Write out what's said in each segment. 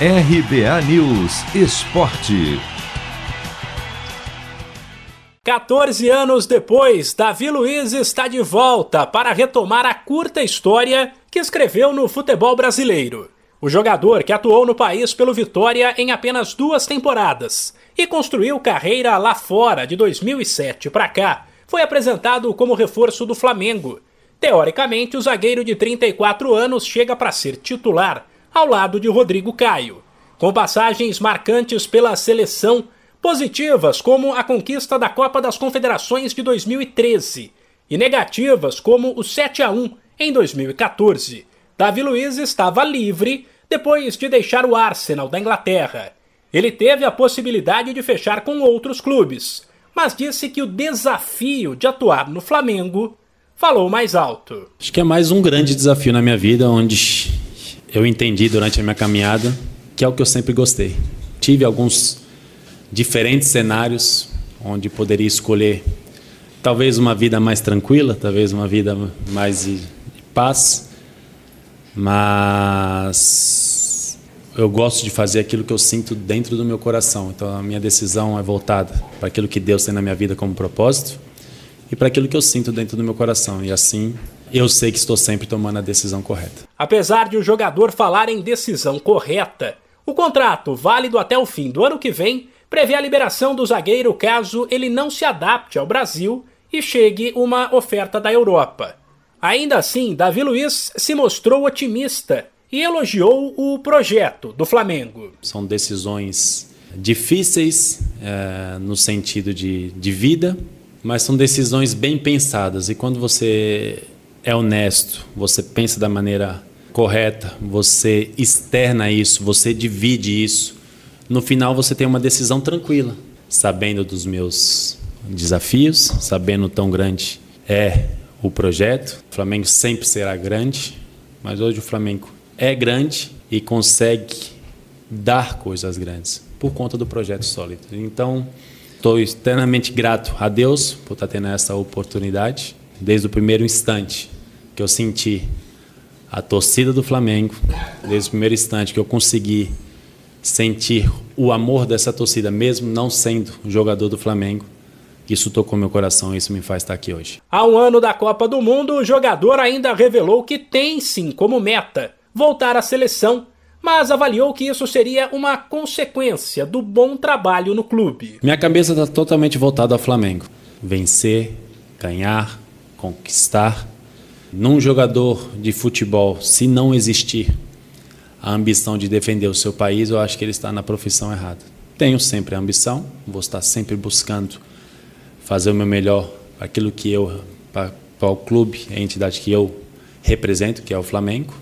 RBA News Esporte. 14 anos depois, Davi Luiz está de volta para retomar a curta história que escreveu no futebol brasileiro. O jogador que atuou no país pelo Vitória em apenas duas temporadas e construiu carreira lá fora de 2007 para cá, foi apresentado como reforço do Flamengo. Teoricamente, o zagueiro de 34 anos chega para ser titular ao lado de Rodrigo Caio, com passagens marcantes pela seleção, positivas como a conquista da Copa das Confederações de 2013 e negativas como o 7 a 1 em 2014. Davi Luiz estava livre depois de deixar o Arsenal da Inglaterra. Ele teve a possibilidade de fechar com outros clubes, mas disse que o desafio de atuar no Flamengo falou mais alto. Acho que é mais um grande desafio na minha vida, onde eu entendi durante a minha caminhada que é o que eu sempre gostei. Tive alguns diferentes cenários onde poderia escolher talvez uma vida mais tranquila, talvez uma vida mais de paz, mas eu gosto de fazer aquilo que eu sinto dentro do meu coração. Então a minha decisão é voltada para aquilo que Deus tem na minha vida como propósito e para aquilo que eu sinto dentro do meu coração. E assim eu sei que estou sempre tomando a decisão correta. Apesar de o jogador falar em decisão correta, o contrato, válido até o fim do ano que vem, prevê a liberação do zagueiro caso ele não se adapte ao Brasil e chegue uma oferta da Europa. Ainda assim, Davi Luiz se mostrou otimista e elogiou o projeto do Flamengo. São decisões difíceis é, no sentido de, de vida, mas são decisões bem pensadas. E quando você é honesto, você pensa da maneira correta, você externa isso, você divide isso, no final você tem uma decisão tranquila, sabendo dos meus desafios, sabendo tão grande é o projeto. O Flamengo sempre será grande, mas hoje o Flamengo é grande e consegue dar coisas grandes por conta do projeto sólido. Então, estou extremamente grato a Deus por estar tendo essa oportunidade desde o primeiro instante que eu senti a torcida do Flamengo, desde o primeiro instante que eu consegui sentir o amor dessa torcida, mesmo não sendo jogador do Flamengo, isso tocou meu coração e isso me faz estar aqui hoje. Há um ano da Copa do Mundo, o jogador ainda revelou que tem sim como meta voltar à seleção, mas avaliou que isso seria uma consequência do bom trabalho no clube. Minha cabeça está totalmente voltada ao Flamengo. Vencer, ganhar, conquistar num jogador de futebol, se não existir a ambição de defender o seu país, eu acho que ele está na profissão errada. Tenho sempre a ambição, vou estar sempre buscando fazer o meu melhor aquilo que eu, para, para o clube, a entidade que eu represento, que é o Flamengo.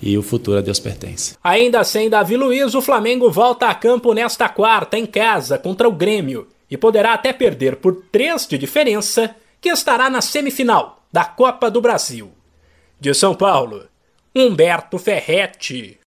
E o futuro a Deus pertence. Ainda sem Davi Luiz, o Flamengo volta a campo nesta quarta, em casa, contra o Grêmio. E poderá até perder por três de diferença, que estará na semifinal da Copa do Brasil. De São Paulo, Humberto Ferretti.